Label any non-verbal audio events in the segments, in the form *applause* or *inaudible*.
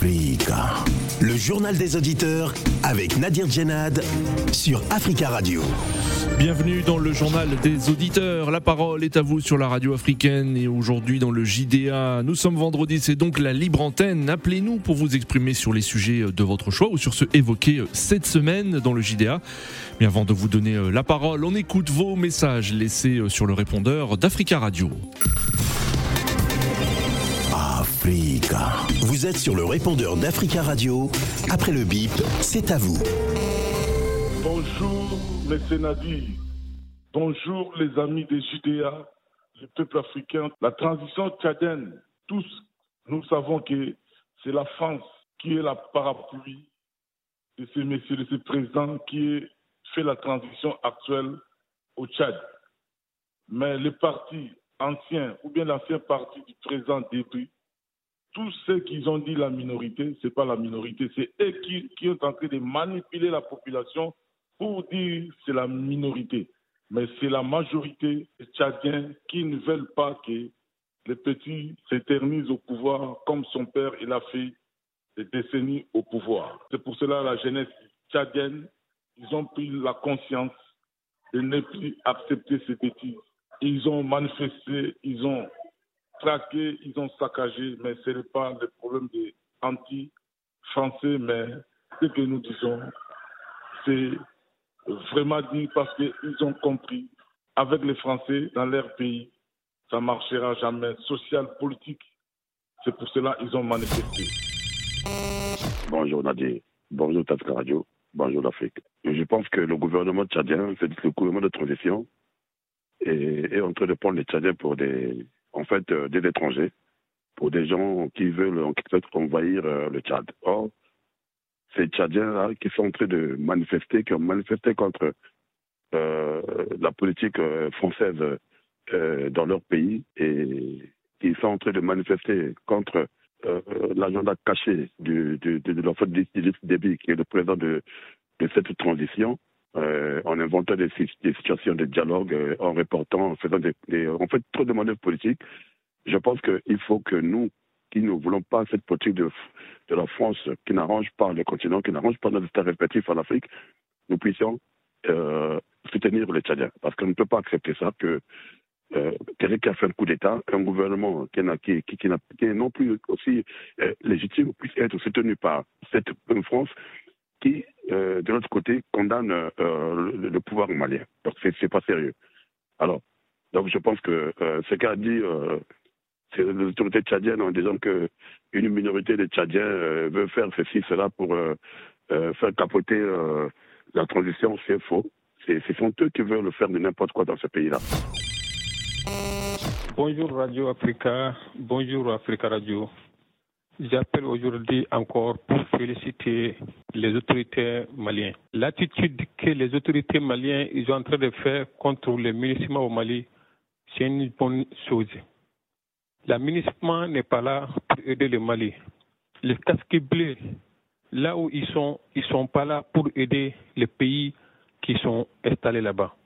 Le journal des auditeurs avec Nadir Djenad sur Africa Radio. Bienvenue dans le journal des auditeurs. La parole est à vous sur la radio africaine et aujourd'hui dans le JDA. Nous sommes vendredi, c'est donc la libre antenne. Appelez-nous pour vous exprimer sur les sujets de votre choix ou sur ceux évoqués cette semaine dans le JDA. Mais avant de vous donner la parole, on écoute vos messages laissés sur le répondeur d'Africa Radio. Vous êtes sur le répondeur d'Africa Radio. Après le bip, c'est à vous. Bonjour, M. Nadir. Bonjour, les amis des Judéa, le peuple africain. La transition tchadienne, tous, nous savons que c'est la France qui est la parapluie de ces messieurs, de ces présidents qui fait la transition actuelle au Tchad. Mais les partis anciens, ou bien l'ancien parti du président Débris, tous ceux qui ont dit la minorité, ce n'est pas la minorité, c'est eux qui, ont tenté de manipuler la population pour dire c'est la minorité. Mais c'est la majorité des Tchadiens qui ne veulent pas que les petits s'éternisent au pouvoir comme son père il a fait des décennies au pouvoir. C'est pour cela la jeunesse tchadienne, ils ont pris la conscience de ne plus accepter ces petits. Ils ont manifesté, ils ont traqué, ils ont saccagé, mais ce n'est pas le problème des anti-français, mais ce que nous disons, c'est vraiment dit parce qu'ils ont compris, avec les Français dans leur pays, ça ne marchera jamais, social, politique. C'est pour cela qu'ils ont manifesté. Bonjour Nadir, bonjour Tafka Radio, bonjour l'Afrique. Je pense que le gouvernement tchadien, c'est le gouvernement de transition, est, est en train de prendre les Tchadiens pour des, en fait, euh, des étrangers, pour des gens qui veulent en envahir euh, le Tchad. Or, ces Tchadiens-là qui sont en train de manifester, qui ont manifesté contre euh, la politique française dans leur pays et qui sont en train de manifester contre l'agenda caché du, du, de, de l'enfant d'Idriss Déby, qui est le président de, de cette transition, euh, en inventant des, situations de dialogue, euh, en reportant, en faisant des, en fait trop de manœuvres politiques. Je pense qu'il faut que nous, qui ne voulons pas cette politique de, la France qui n'arrange pas le continent, qui n'arrange pas notre état respectif en Afrique, nous puissions euh, soutenir les Tchadiens. Parce qu'on ne peut pas accepter ça, que euh, qui a fait un coup d'État, un gouvernement qui, qui, qui, non plus aussi euh, légitime, puisse être soutenu par cette France qui, euh, de l'autre côté, condamne euh, le, le, pouvoir malien. Donc, c'est, c'est pas sérieux. Alors, donc je pense que euh, ce qu'a dit les autorités tchadiennes en disant que une minorité de Tchadiens veut faire ceci, cela pour faire capoter la transition, c'est faux. Ce sont eux qui veulent faire de n'importe quoi dans ce pays-là. Bonjour Radio Africa, bonjour Africa Radio. J'appelle aujourd'hui encore pour féliciter les autorités maliennes. L'attitude que les autorités maliennes ils sont en train de faire contre les municipaux au Mali, c'est une bonne chose. La municipal n'est pas là pour aider le Mali. Les casques bleus, là où ils sont, ils sont pas là pour aider les pays qui sont installés là-bas.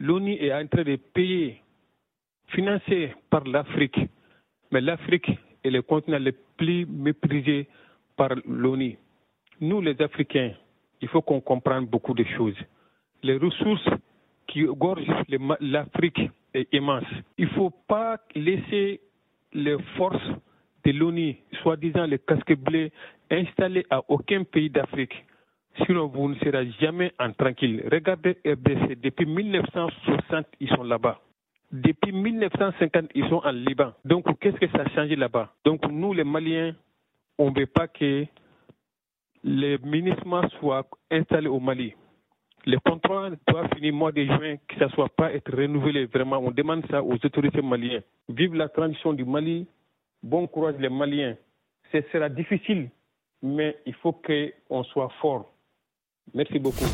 L'ONU est en train de payer, financé par l'Afrique, mais l'Afrique est le continent le plus méprisé par l'ONU. Nous, les Africains, il faut qu'on comprenne beaucoup de choses. Les ressources qui gorgent l'Afrique est immense. Il ne faut pas laisser les forces de l'ONU, soi-disant les casques bleus, installés à aucun pays d'Afrique. Sinon, vous ne serez jamais en tranquille. Regardez RDC, depuis 1960, ils sont là-bas. Depuis 1950, ils sont en Liban. Donc, qu'est-ce que ça a changé là-bas? Donc, nous, les Maliens, on ne veut pas que les ministres soient installés au Mali. Le contrat doit finir mois de juin, que ça ne soit pas être renouvelé. Vraiment, on demande ça aux autorités maliennes. Vive la transition du Mali. Bon courage les Maliens. Ce sera difficile, mais il faut qu'on soit fort. Merci beaucoup.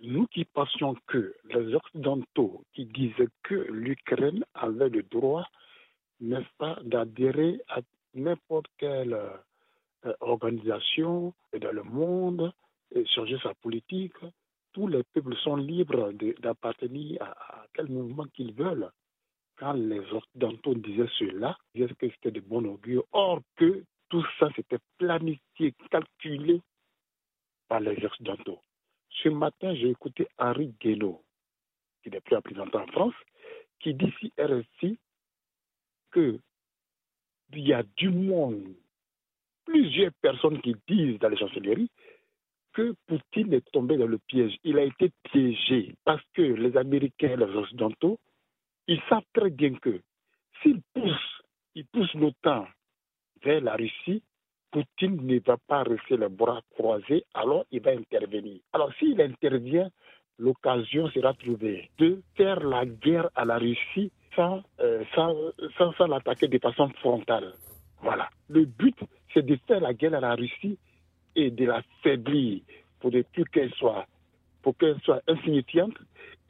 Nous qui pensions que les Occidentaux qui disaient que l'Ukraine avait le droit, n'est-ce pas, d'adhérer à n'importe quelle organisation dans le monde et changer sa politique. Tous les peuples sont libres d'appartenir à, à, quel mouvement qu'ils veulent. quand les Occidentaux disaient cela, ils disaient que c'était de bon augure. Or que tout ça, c'était planifié, calculé par les Occidentaux. Ce matin, j'ai écouté Henri Guénaud, qui n'est plus représentant en France, qui dit ici RSI qu'il y a du monde, plusieurs personnes qui disent dans les chancelleries que Poutine est tombé dans le piège. Il a été piégé parce que les Américains et les Occidentaux, ils savent très bien que s'ils poussent, ils poussent l'OTAN vers la Russie, Poutine ne va pas rester les bras croisés, alors il va intervenir. Alors s'il intervient, l'occasion sera trouvée de faire la guerre à la Russie sans, euh, sans, sans l'attaquer de façon frontale. Voilà. Le but, c'est de faire la guerre à la Russie et de la faiblir pour plus qu'elle soit, pour qu'elle soit insignifiante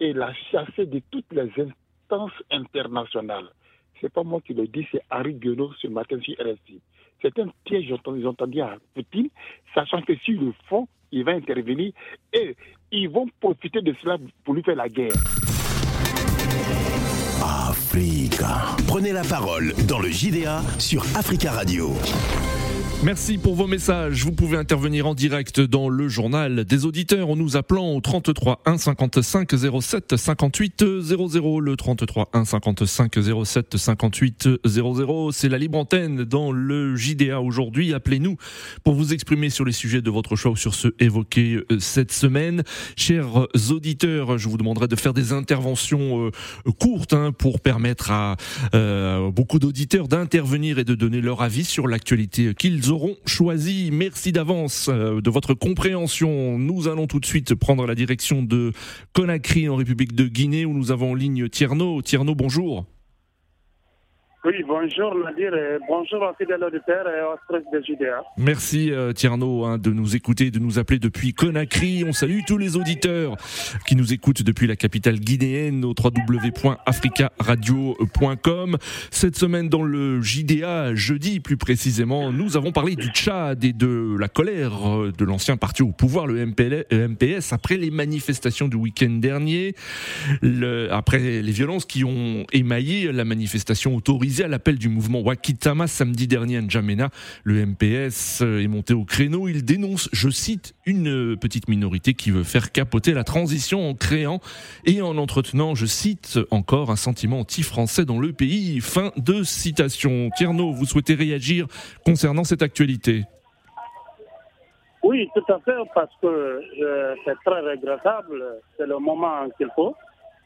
et la chasser de toutes les instances internationales. C'est pas moi qui le dis, c'est Harry Guenot ce matin sur RSI. C'est un piège, ils ont entendu à Poutine, sachant que s'ils le font, il va intervenir et ils vont profiter de cela pour lui faire la guerre. Africa. Prenez la parole dans le JDA sur Africa Radio. Merci pour vos messages. Vous pouvez intervenir en direct dans le journal des auditeurs en nous appelant au 33 1 55 07 58 00. Le 33 1 55 07 58 00. C'est la libre antenne dans le JDA aujourd'hui. Appelez-nous pour vous exprimer sur les sujets de votre choix ou sur ceux évoqués euh, cette semaine. Chers auditeurs, je vous demanderai de faire des interventions euh, courtes hein, pour permettre à euh, beaucoup d'auditeurs d'intervenir et de donner leur avis sur l'actualité qu'ils ont auront choisi. Merci d'avance euh, de votre compréhension. Nous allons tout de suite prendre la direction de Conakry en République de Guinée où nous avons en ligne Tierno. Tierno, bonjour. Oui, bonjour Nadir et bonjour aux fidèles auditeurs et aux stress de JDA. Merci euh, Tierno hein, de nous écouter, de nous appeler depuis Conakry. On salue tous les auditeurs qui nous écoutent depuis la capitale guinéenne au www.africaradio.com. Cette semaine dans le JDA, jeudi plus précisément, nous avons parlé du Tchad et de la colère euh, de l'ancien parti au pouvoir, le MPS, après les manifestations du week-end dernier, après les violences qui ont émaillé la manifestation autorisée à l'appel du mouvement Wakitama samedi dernier à N'Djamena. Le MPS est monté au créneau. Il dénonce, je cite, une petite minorité qui veut faire capoter la transition en créant et en entretenant, je cite encore, un sentiment anti-français dans le pays. Fin de citation. Tierno, vous souhaitez réagir concernant cette actualité? Oui, tout à fait, parce que euh, c'est très regrettable. C'est le moment qu'il faut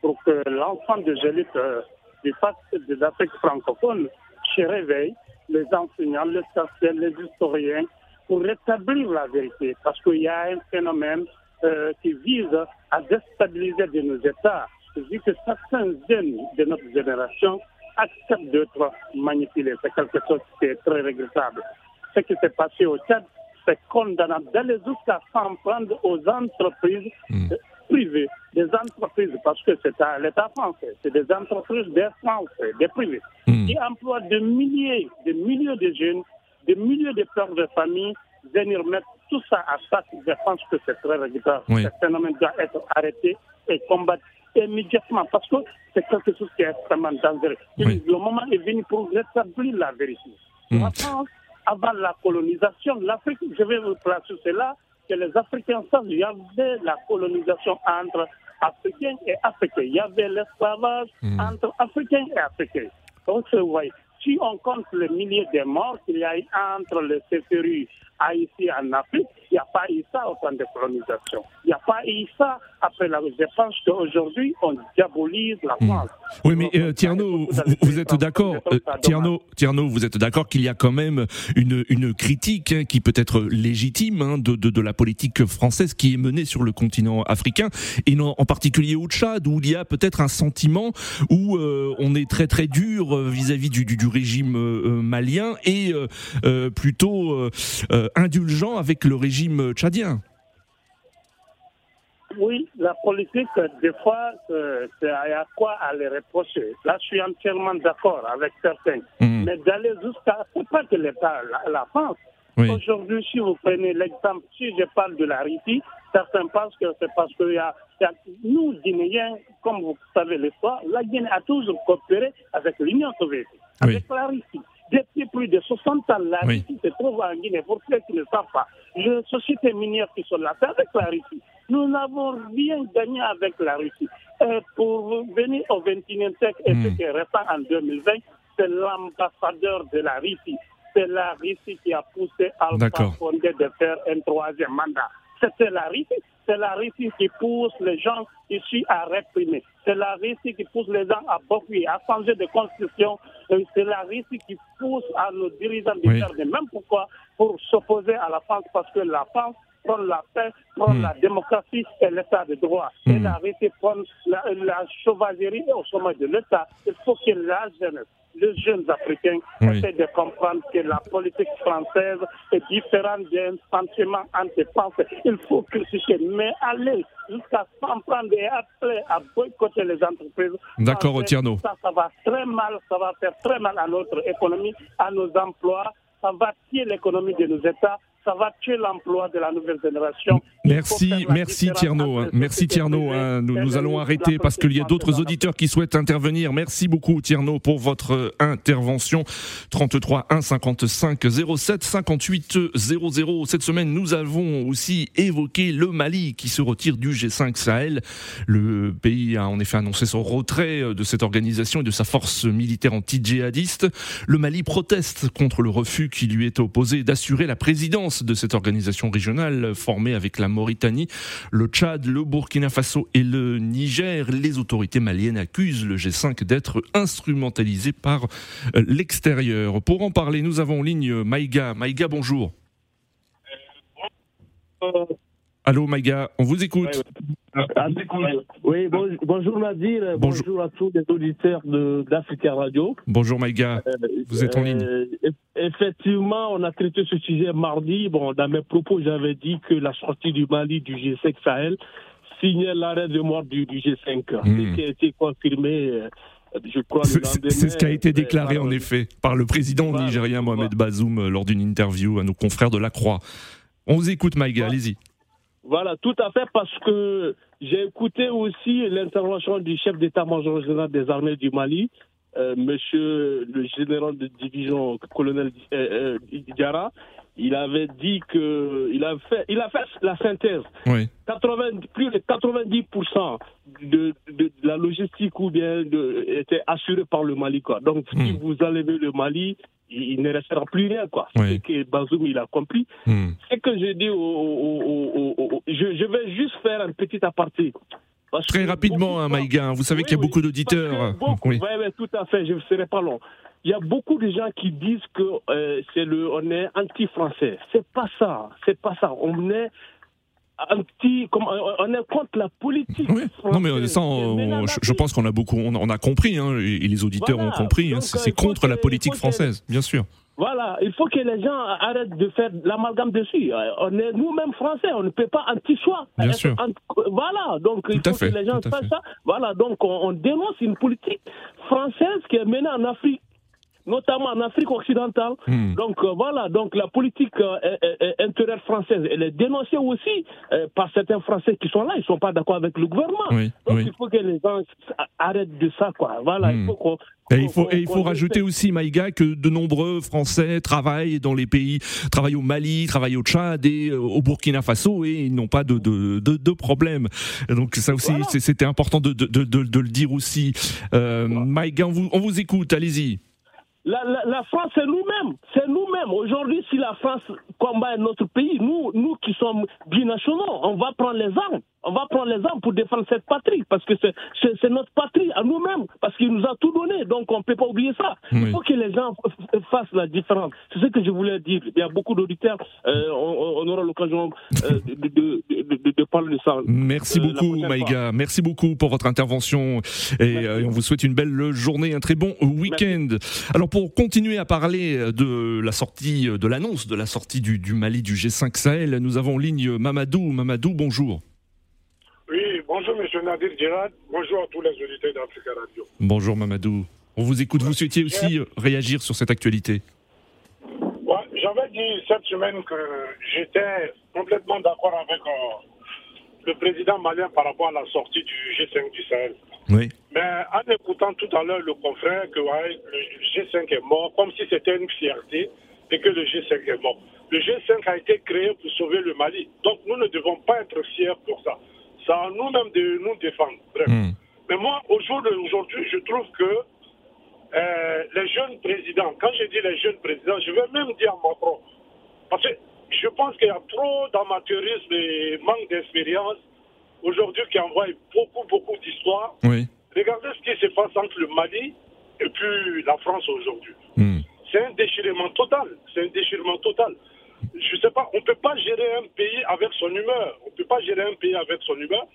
pour que l'enfant de Gélique euh, du pacte des Afrique francophone se réveille, les enseignants, les chercheurs, les historiens, pour rétablir la vérité. Parce qu'il y a un phénomène euh, qui vise à déstabiliser de nos États. Vu que certains jeunes de notre génération acceptent d'être manipulés. C'est quelque chose qui est très regrettable. Ce qui s'est passé au Tchad, c'est condamnable d'aller jusqu'à s'en prendre aux entreprises hmm privées, des entreprises, parce que c'est l'État français, c'est des entreprises des Français, des privés, hmm. qui emploient des milliers, des milliers de jeunes, des milliers de pères de famille, venir mettre tout ça à ça. Je pense que c'est très regrettable. Ce phénomène doit être arrêté et combattu immédiatement parce que c'est quelque chose qui est extrêmement dangereux. Le moment est venu pour rétablir la vérité. Hmm. En France, avant la colonisation, l'Afrique, je vais vous placer cela, que les Africains savent, il y avait la colonisation entre Africains et Africains. Il y avait l'esclavage hmm. entre Africains et Africains. Donc, vous voyez, si on compte les milliers de morts qu'il y a eu entre les CFRU ici en Afrique, il n'y a pas eu ça au temps de colonisation. Il n'y a pas eu ça après la. Je pense qu'aujourd'hui, on diabolise la hmm. France. Oui, mais euh, Tierno, vous, êtes d'accord euh, Tierno, Tierno, vous êtes d'accord qu'il y a quand même une, une critique hein, qui peut être légitime hein, de, de, de, la politique française qui est menée sur le continent africain, et non, en particulier au Tchad, où il y a peut-être un sentiment où euh, on est très très dur vis-à-vis du, du, du, régime malien et plutôt indulgent avec le régime tchadien. Oui, la politique, des fois, c'est à quoi aller reprocher. Là, je suis entièrement d'accord avec certains. Hmm. Mais d'aller jusqu'à, c'est pas que l'État, la, France, Aujourd'hui, si vous prenez l'exemple, si je parle de la Russie, certains pensent que c'est parce que y a, nous, Guinéens, comme vous savez l'histoire, la Guinée a toujours coopéré avec l'Union soviétique, avec la Russie. Depuis plus de 60 ans, la Russie se trouve en Guinée. Pour ceux qui ne savent pas, les sociétés minières qui sont là, c'est avec la Russie. Nous n'avons rien gagné avec la Russie. Et pour venir au 21e siècle et ce hmm. qui est restant en 2020, c'est l'ambassadeur de la Russie. C'est la Russie qui a poussé Alpha Condé de faire un troisième mandat. C'était la Russie. C'est la Russie qui pousse les gens ici à réprimer. C'est la Russie qui pousse les gens à beaucoup, à changer de constitution. C'est la Russie qui pousse à nos dirigeants de faire de même pourquoi? Pour s'opposer à la France, parce que la France prend la paix, prend hmm. la démocratie et l'état de droit. Et hmm. la Russie prend la, la sauvagerie au sommet de l'état. Il faut que la jeunesse les jeunes Africains essaient de comprendre que la politique française est différente d'un sentiment anti-français. Il faut critiquer, mais aller jusqu'à s'en prendre et appeler à boycotter les entreprises. D'accord, Tierno. Ça, ça va très mal, ça va faire très mal à notre économie, à nos emplois, ça va tuer l'économie de nos États ça va tuer l'emploi de la nouvelle génération. Merci, merci Tierno. Hein. Merci Tierno. Hein. Nous, nous allons arrêter parce qu'il y a d'autres auditeurs qui souhaitent intervenir. Merci beaucoup Tierno pour votre intervention. 33 1 55 07 58 00. Cette semaine, nous avons aussi évoqué le Mali qui se retire du G5 Sahel. Le pays a en effet annoncé son retrait euh, de cette organisation et de sa force militaire anti-djihadiste. Le Mali proteste contre le refus qui lui est opposé d'assurer la présidence de cette organisation régionale formée avec la Mauritanie, le Tchad, le Burkina Faso et le Niger. Les autorités maliennes accusent le G5 d'être instrumentalisé par euh, l'extérieur. Pour en parler, nous avons en ligne Maïga. Maïga, bonjour. Allô Maïga, on vous écoute. Oui, bonjour Nadir, bonjour. à tous les auditeurs d'Africa Radio. Bonjour Maïga, euh, vous êtes en ligne. Euh, effectivement, on a traité ce sujet mardi. Bon, dans mes propos, j'avais dit que la sortie du Mali du G5 Sahel signait l'arrêt de mort du, G5, hmm. ce qui a été confirmé. Euh, je crois, c'est ce qui a été déclaré en effet par le président nigérien Mohamed Bazoum lors d'une interview à nos confrères de la Croix. On vous écoute, Maïga, allez-y. Voilà, tout à fait, parce que j'ai écouté aussi l'intervention du chef d'état-major général des armées du Mali, euh, monsieur le général de division, colonel euh, euh. Il avait dit que il a fait, il a fait la synthèse. Oui. 80, plus de 90% de, de, la logistique ou bien de, était assurée par le Mali. Quoi. Donc, si hmm. vous enlevez le Mali, il ne restera plus rien, quoi. C'est ce que Bazoum, il a compris. Hmm. C'est que je dis, au, je, je, vais juste faire un petit aparté. Très rapidement, hein, Maïga, vous savez qu'il y a beaucoup d'auditeurs. Oui, oui, tout à fait, je ne serai pas long. Il y a beaucoup de gens qui disent que euh, c'est le, on est anti-français. C'est pas ça, c'est pas ça. On est un petit, on est contre la politique. Non, mais ça, je, pense qu'on a beaucoup, on, a compris, hein, et, les auditeurs ont compris. Hein, c'est contre la politique française, bien sûr. Voilà, il faut que les gens arrêtent de faire l'amalgame dessus. On est nous-mêmes français, on ne peut pas anti-soi. Bien sûr. Voilà, donc il faut que les gens fassent ça. Voilà, donc on, dénonce une politique française qui est menée en Afrique notamment en Afrique occidentale. Hmm. Donc euh, voilà, donc la politique euh, intérieure française, elle est dénoncée aussi euh, par certains Français qui sont là, ils ne sont pas d'accord avec le gouvernement. donc il faut que les gens arrêtent de ça, quoi. Voilà, il hmm. faut et il faut, et il faut rajouter aussi, Maïga, que de nombreux Français travaillent dans les pays, travaillent au Mali, travaillent au Tchad et au Burkina Faso et ils n'ont pas de, de, de, de, problème. Donc ça aussi, c'était important de, de, de, le dire aussi. Euh, Maïga, on vous, on vous écoute, allez-y. La, France, c'est nous-mêmes. C'est nous-mêmes. Aujourd'hui, si la France combat notre pays, nous, nous qui sommes binationaux, on va prendre les armes. On va prendre les armes pour défendre cette patrie, parce que c'est notre patrie à nous-mêmes, parce qu'il nous a tout donné, donc on ne peut pas oublier ça. Il faut que les gens fassent la différence. C'est ce que je voulais dire. Il y a beaucoup d'auditeurs, euh, on, aura l'occasion euh, de, de, de, parler de ça. Merci euh, beaucoup, Maïga. Merci beaucoup pour votre intervention et on vous souhaite une belle journée, un très bon week-end. Alors pour continuer à parler de la sortie, de l'annonce de la sortie du, du Mali du G5 Sahel, nous avons en ligne Mamadou. Mamadou, bonjour. Nadir. Bonjour à tous les auditeurs d'Africa Radio. Bonjour, Mamadou. On vous écoute. Vous souhaitiez aussi réagir sur cette actualité? J'avais dit cette semaine que j'étais complètement d'accord avec le président malien par rapport à la sortie du G5 du Sahel. Oui. Mais en écoutant tout à l'heure le confrère que ouais, le G5 est mort, comme si c'était une fierté et que le G5 est mort. Le G5 a été créé pour sauver le Mali. Donc nous ne devons pas être fiers pour ça. C'est à nous-mêmes de nous défendre. Bref. Hmm. Mais moi, au jour d'aujourd'hui, je trouve que euh, les jeunes présidents, quand je dis les jeunes présidents, je vais même dire Macron. Parce que je pense qu'il y a trop d'amateurisme et manque d'expérience aujourd'hui qui envoie beaucoup, beaucoup d'histoires. Oui. Regardez ce qui se passe entre le Mali et puis la France aujourd'hui. Hmm. C'est un déchirement total. C'est un déchirement total. Je ne sais pas, on ne peut pas gérer un pays avec son humeur. On ne peut pas gérer un pays avec son humeur.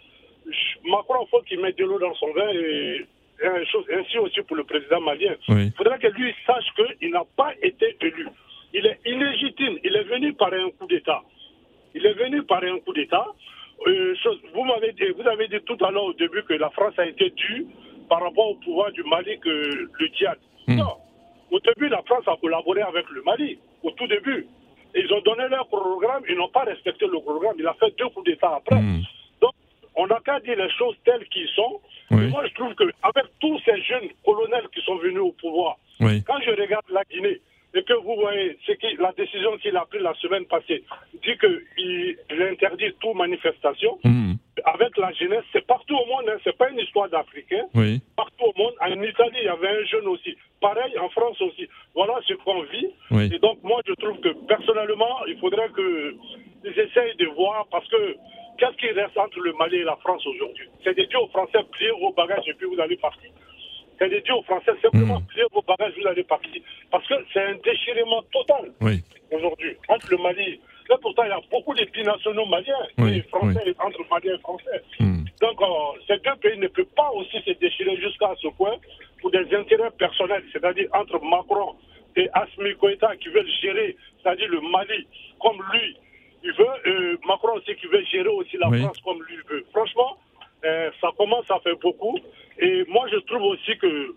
Je- Macron, il faut qu'il mette de l'eau dans son vin et, et un chose, ainsi aussi pour le président malien. Oui. Il faudrait que lui sache qu'il n'a pas été élu. Il est illégitime. Il est venu par un coup d'État. Il est venu par un coup d'État. Euh, vous m'avez dit, vous avez dit tout à l'heure au début que la France a été due par rapport au pouvoir du Mali que le Tchad. Hmm. Non. Au début, la France a collaboré avec le Mali. Au tout début. Ils ont donné leur programme, ils n'ont pas respecté le programme. Il a fait deux coups d'État après. Hmm. Donc, on n'a qu'à dire les choses telles qu'elles sont. Oui. Moi, je trouve qu'avec tous ces jeunes colonels qui sont venus au pouvoir, Oui. quand je regarde la Guinée et que vous voyez ce qui, la décision qu'il a prise la semaine passée, dit qu'il il interdit toute manifestation, Hmm. avec la jeunesse, c'est partout au monde, hein, c'est pas une histoire d'Africains. Oui. Partout au monde, en Italie, il y avait un jeune aussi. Pareil, en France aussi. Voilà ce qu'on vit. Oui. Et donc, moi, je trouve que personnellement, il faudrait qu'ils essayent de voir, parce que qu'est-ce qui reste entre le Mali et la France aujourd'hui? C'est de dire aux Français, pliez vos bagages et puis vous allez partir. C'est de dire aux Français, simplement, Mm. pliez vos bagages, vous allez partir. Parce que c'est un déchirement total Oui. aujourd'hui entre le Mali. Là, pourtant, il y a beaucoup de binationaux maliens Oui, et français, entre Maliens et Français. Hmm. Donc, euh, ces deux pays ne peuvent pas aussi se déchirer jusqu'à ce point pour des intérêts personnels, c'est-à-dire entre Macron et Asmi Goïta qui veulent gérer, c'est-à-dire le Mali comme lui. Il veut, euh, Macron aussi qui veut gérer aussi la Oui. France comme lui veut. Franchement, euh, ça commence à faire beaucoup. Et moi, je trouve aussi que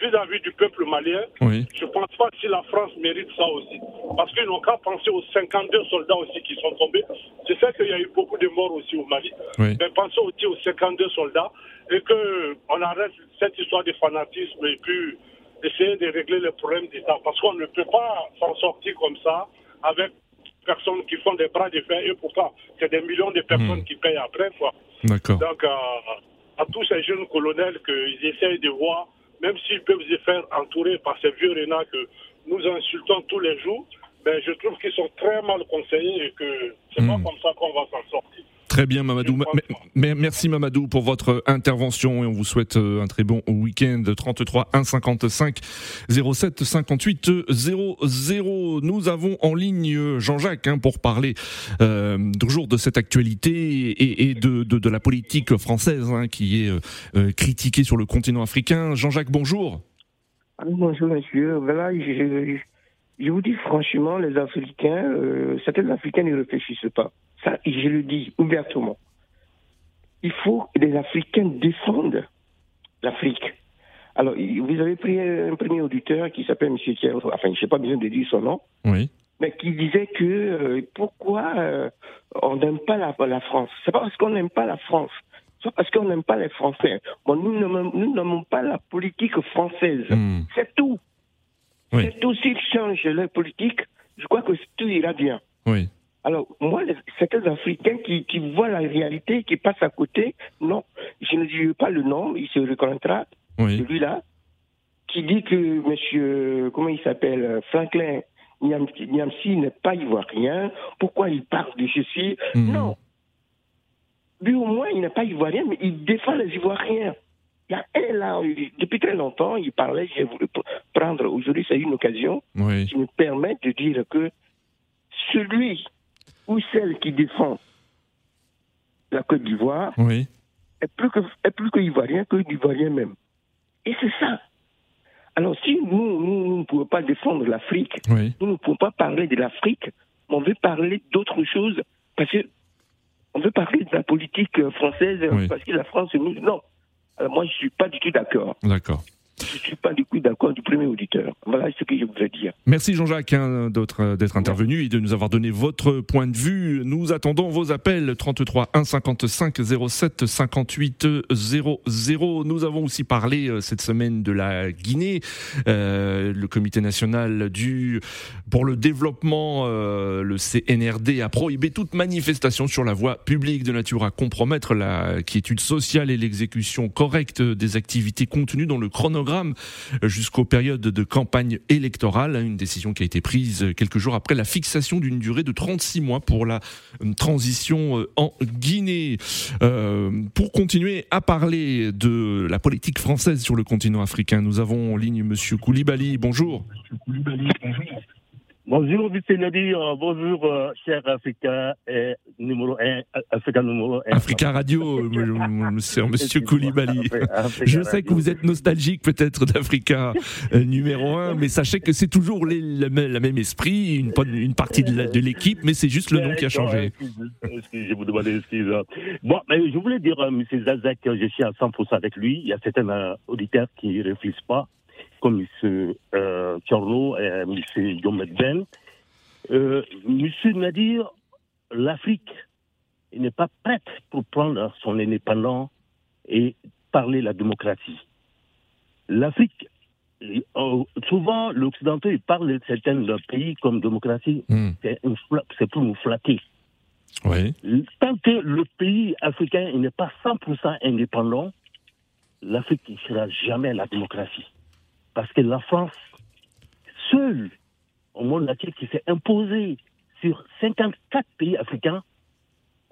vis-à-vis du peuple malien, Oui. je ne pense pas si la France mérite ça aussi. Parce qu'ils n'ont qu'à penser aux 52 soldats aussi qui sont tombés. Je sais qu'il y a eu beaucoup de morts aussi au Mali. Oui. Mais pensez aussi aux 52 soldats et qu'on arrête cette histoire de fanatisme et puis essayer de régler les problèmes d'État. Parce qu'on ne peut pas s'en sortir comme ça avec des personnes qui font des bras de fer et pourtant, c'est des millions de personnes Hmm. qui payent après. Quoi. Donc, euh, à tous ces jeunes colonels qu'ils essayent de voir, même s'ils peuvent se faire entourer par ces vieux renards que nous insultons tous les jours, ben, je trouve qu'ils sont très mal conseillés et que c'est pas Hmm. comme ça qu'on va s'en sortir. Très bien, Mamadou. Merci, Mamadou, pour votre intervention et on vous souhaite euh, un très bon week-end. 33 1 55 07 58 00. Nous avons en ligne euh, Jean-Jacques hein, pour parler euh, toujours de cette actualité et, et de, de, de la politique française hein, qui est euh, critiquée sur le continent africain. Jean-Jacques, bonjour. Ah, Bonjour monsieur, voilà, je, je vous dis franchement, les Africains, euh, certains Africains ne réfléchissent pas. Ça, je le dis ouvertement. Il faut que les Africains défendent l'Afrique. Alors, vous avez pris un premier auditeur qui s'appelle M. Thier, enfin, je n'ai pas besoin de dire son nom, Oui. mais qui disait que euh, pourquoi euh, on n'aime pas la, la France? C'est pas parce qu'on n'aime pas la France, c'est parce qu'on n'aime pas les Français. Bon, nous n'aimons pas la politique française. Hmm. C'est tout. Oui. C'est tout. S'ils changent leur politique, je crois que tout ira bien. Oui. Alors, moi, certains Africains qui, qui voient la réalité, qui passent à côté, non, je ne dis pas le nom, il se reconnaîtra, Oui. celui-là, qui dit que monsieur, comment il s'appelle, Franklin Niam- Niamsi n'est pas ivoirien, pourquoi il parle de ceci? Mhm. Non. Lui, au moins, il n'est pas ivoirien, mais il défend les Ivoiriens. Il y a un là, depuis très longtemps, il parlait, j'ai voulu pr- prendre, aujourd'hui, c'est une occasion Oui. qui me permet de dire que celui ou celle qui défend la Côte d'Ivoire Oui. est plus que est plus que ivoirien que l'ivoirien même. Et c'est ça. Alors si nous, nous, nous ne pouvons pas défendre l'Afrique, Oui. nous ne pouvons pas parler de l'Afrique, on veut parler d'autre chose parce que on veut parler de la politique euh, française Oui. parce que la France nous non. Alors moi je suis pas du tout d'accord. D'accord. Je ne suis pas du coup d'accord du premier auditeur. Voilà ce que je voudrais dire. Merci Jean-Jacques hein, d'être intervenu et de nous avoir donné votre point de vue. Nous attendons vos appels 33 1 55 07 58 00. Nous avons aussi parlé euh, cette semaine de la Guinée. Euh, le Comité national du pour le développement, euh, le CNRD, a prohibé toute manifestation sur la voie publique de nature à compromettre la quiétude sociale et l'exécution correcte des activités contenues dans le chronogramme jusqu'aux périodes de campagne électorale. Une décision qui a été prise quelques jours après la fixation d'une durée de 36 mois pour la euh, transition euh, en Guinée. Euh, pour continuer à parler de la politique française sur le continent africain, nous avons en ligne Monsieur Koulibaly. Bonjour. Koulibaly, bonjour. Bonjour, Monsieur Nadir. Bonjour, euh, cher Africa euh, numéro 1, Africa numéro 1. Africa Radio, *laughs* monsieur, monsieur Koulibaly. Je sais que vous êtes nostalgique peut-être d'Africa euh, numéro 1, mais sachez que c'est toujours les, le, même esprit, une, une partie de l'équipe, mais c'est juste le nom qui a changé. Excusez, je vous demande excuse. Bon, mais je voulais dire à M. Zazak je suis à 100% avec lui. Il y a certains auditeurs qui ne réfléchissent pas comme M. Euh, et M. Yomet Ben. Euh, M. Nadir, l'Afrique n'est pas prête pour prendre son indépendance et parler la démocratie. L'Afrique, euh, souvent l'Occidental parle de certains pays comme démocratie, hmm. c'est pour nous flatter. Tant que le pays africain n'est pas 100% indépendant, l'Afrique ne sera jamais la démocratie. Parce que la France, seule au monde entier, qui s'est imposée sur 54 pays africains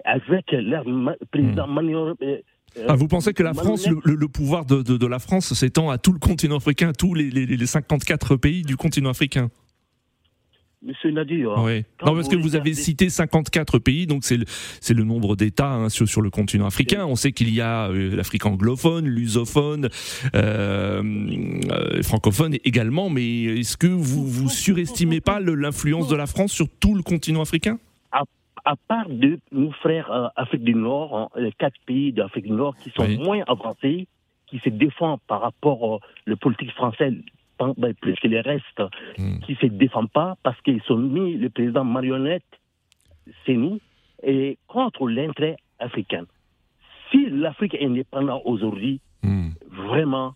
avec leur président hmm. euh, euh, ah, vous pensez que la France, le, pouvoir de, de, la France s'étend à tout le continent africain, à tous les, les, les 54 pays du continent africain? Monsieur Nadir. Oui. Non, parce que vous avez cité 54 pays, donc c'est le, c'est le nombre d'États hein, sur, sur, le continent africain. On sait qu'il y a euh, l'Afrique anglophone, lusophone, euh, euh, francophone également, mais est-ce que vous vous surestimez pas l'influence de la France sur tout le continent africain? À, part de nos frères Afrique du Nord, hein, les quatre pays d'Afrique du Nord qui sont moins avancés, qui se défendent par rapport aux le politique française ben, plus que les restes, hmm. qui ne se défendent pas parce qu'ils sont mis le président marionnette, c'est nous, et contre l'intérêt africain. Si l'Afrique est indépendante aujourd'hui, hmm. vraiment,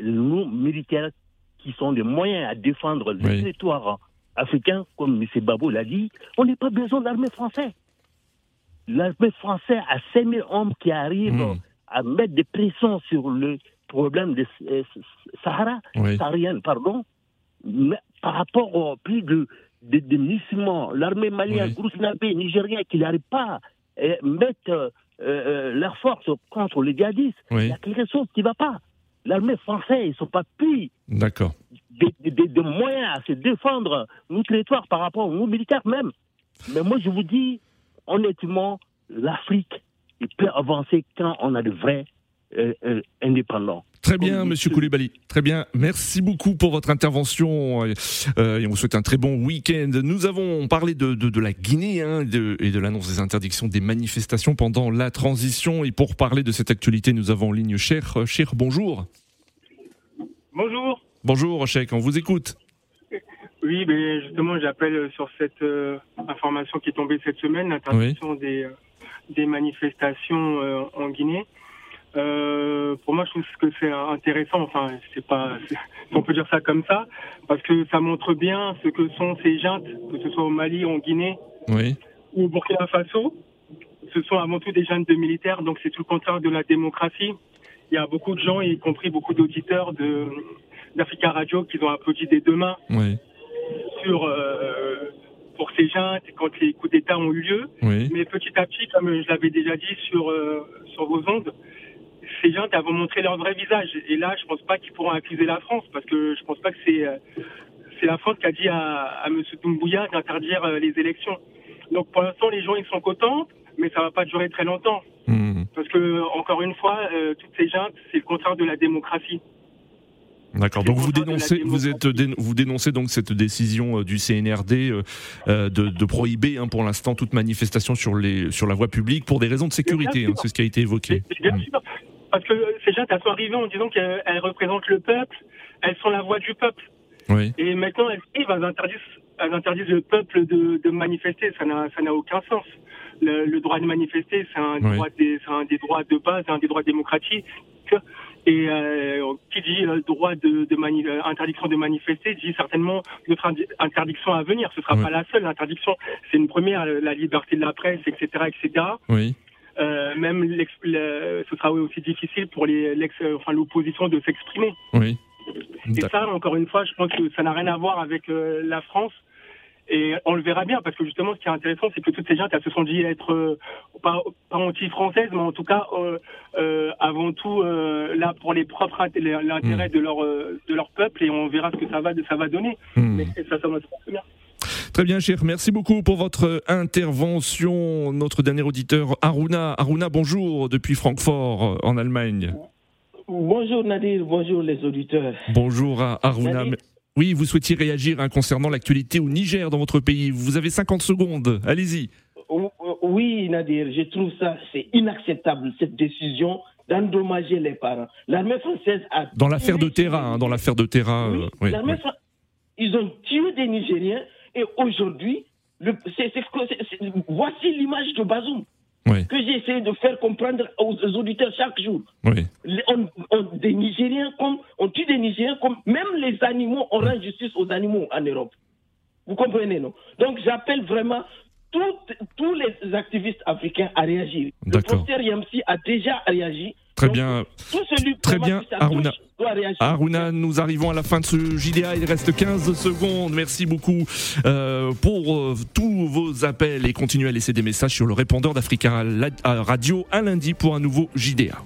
nous, militaires, qui sont des moyens à défendre le territoire africain, comme M. Babou l'a dit, on n'a pas besoin d'armée française. L'armée française a 5000 hommes qui arrivent hmm. à mettre des pressions sur le problème de euh, Sahara, saharienne, pardon, mais par rapport au plus de, de, de l'armée malienne, oui. nigérien, qui n'arrive pas à mettre euh, euh, leur force contre les djihadistes, il y a quelque chose qui ne va pas. L'armée française, ils ne sont pas pris D'accord. De, moyens à se défendre nos territoires par rapport aux militaires même. Mais moi, je vous dis, honnêtement, l'Afrique, il peut avancer quand on a de vrais euh, euh, indépendant. Très bien, Monsieur Koulibaly. Très bien. Merci beaucoup pour votre intervention euh, et on vous souhaite un très bon week-end. Nous avons parlé de, de, de la Guinée hein, de, et de l'annonce des interdictions des manifestations pendant la transition. Et pour parler de cette actualité, nous avons en ligne Cher. Cher, bonjour. Bonjour. Bonjour, Cheikh, on vous écoute. Oui, mais justement, j'appelle sur cette information qui est tombée cette semaine, l'interdiction des, des manifestations en Guinée. Euh, pour moi, je trouve que c'est intéressant. Enfin, c'est pas, on peut dire ça comme ça, parce que ça montre bien ce que sont ces juntes, que ce soit au Mali, en Guinée ou au Burkina Faso. Ce sont avant tout des juntes de militaires, donc c'est tout le contraire de la démocratie. Il y a beaucoup de gens, y compris beaucoup d'auditeurs de d'Africa Radio, qui ont applaudi des deux mains sur euh, pour ces juntes quand les coups d'État ont eu lieu. Mais petit à petit, comme je l'avais déjà dit sur euh, sur vos ondes, ces gens qui vont montrer leur vrai visage. Et là, je pense pas qu'ils pourront accuser la France, parce que je pense pas que c'est euh, c'est la France qui a dit à, à M. Doumbouya d'interdire euh, les élections. Donc pour l'instant, les gens ils sont contents, mais ça va pas durer très longtemps. Hmm. Parce que encore une fois, euh, toutes ces gens, c'est le contraire de la démocratie. D'accord. Donc vous dénoncez, vous êtes, vous dénoncez donc cette décision du CNRD de, de, prohiber hein, pour l'instant toute manifestation sur les sur la voie publique pour des raisons de sécurité. Hein, c'est ce qui a été évoqué. Bien hmm. sûr parce que ces gens elles sont arrivées en disant qu'elles représentent le peuple, elles sont la voix du peuple. Oui. Et maintenant, elles, elles interdisent, elles interdisent le peuple de, de manifester. Ça n'a, aucun sens. Le, le, droit de manifester, c'est un, Oui. droit des, c'est un des droits de base, un des droits démocratiques. Et euh, qui dit euh, droit de, de euh, interdiction de manifester dit certainement d'autres interdictions à venir. Ce sera Oui. pas la seule interdiction. C'est une première, la liberté de la presse, etc., etc. Oui. Euh, même l'ex- le- ce sera aussi difficile pour les, l'ex, enfin, l'opposition de s'exprimer. Oui. Et ça, encore une fois, je pense que ça n'a rien à voir avec euh, la France. Et on le verra bien, parce que justement, ce qui est intéressant, c'est que toutes ces gens, elles se sont dit être euh, pas, pas anti-françaises, mais en tout cas, avant tout, là pour les propres int- l'intérêt de leur de leur peuple, et on verra ce que ça va ça va donner. Hmm. Mais ça, ça va se bien. Très bien, cher. Merci beaucoup pour votre intervention. Notre dernier auditeur, Aruna. Aruna, bonjour, depuis Francfort, euh, en Allemagne. Bonjour Nadir, bonjour les auditeurs. Bonjour à Aruna. Nadir. Oui, vous souhaitiez réagir hein, concernant l'actualité au Niger dans votre pays. Vous avez 50 secondes. Allez-y. Oui Nadir, je trouve ça c'est inacceptable cette décision d'endommager les parents. L'armée française a Dans l'affaire de Terra, hein, dans l'affaire de Terra. Oui, euh, oui, oui. ils ont tué des Nigériens et aujourd'hui, voici l'image de Bazoum Oui. que j'ai essayé de faire comprendre aux, aux auditeurs chaque jour. Oui. Les- on- on- des Nigériens comme on tue des Nigériens comme même les animaux, on rend justice aux animaux en Europe. Vous comprenez, non? Donc j'appelle vraiment tous les activistes africains à réagir. Le professeur Yamsi a déjà réagi. Très Donc, bien. Très bien, Aruna. Aruna, nous arrivons à la fin de ce JDA. Il reste 15 secondes. Merci beaucoup euh, pour euh, tous vos appels et continuez à laisser des messages sur le répondeur d'Africa Radio à lundi pour un nouveau JDA.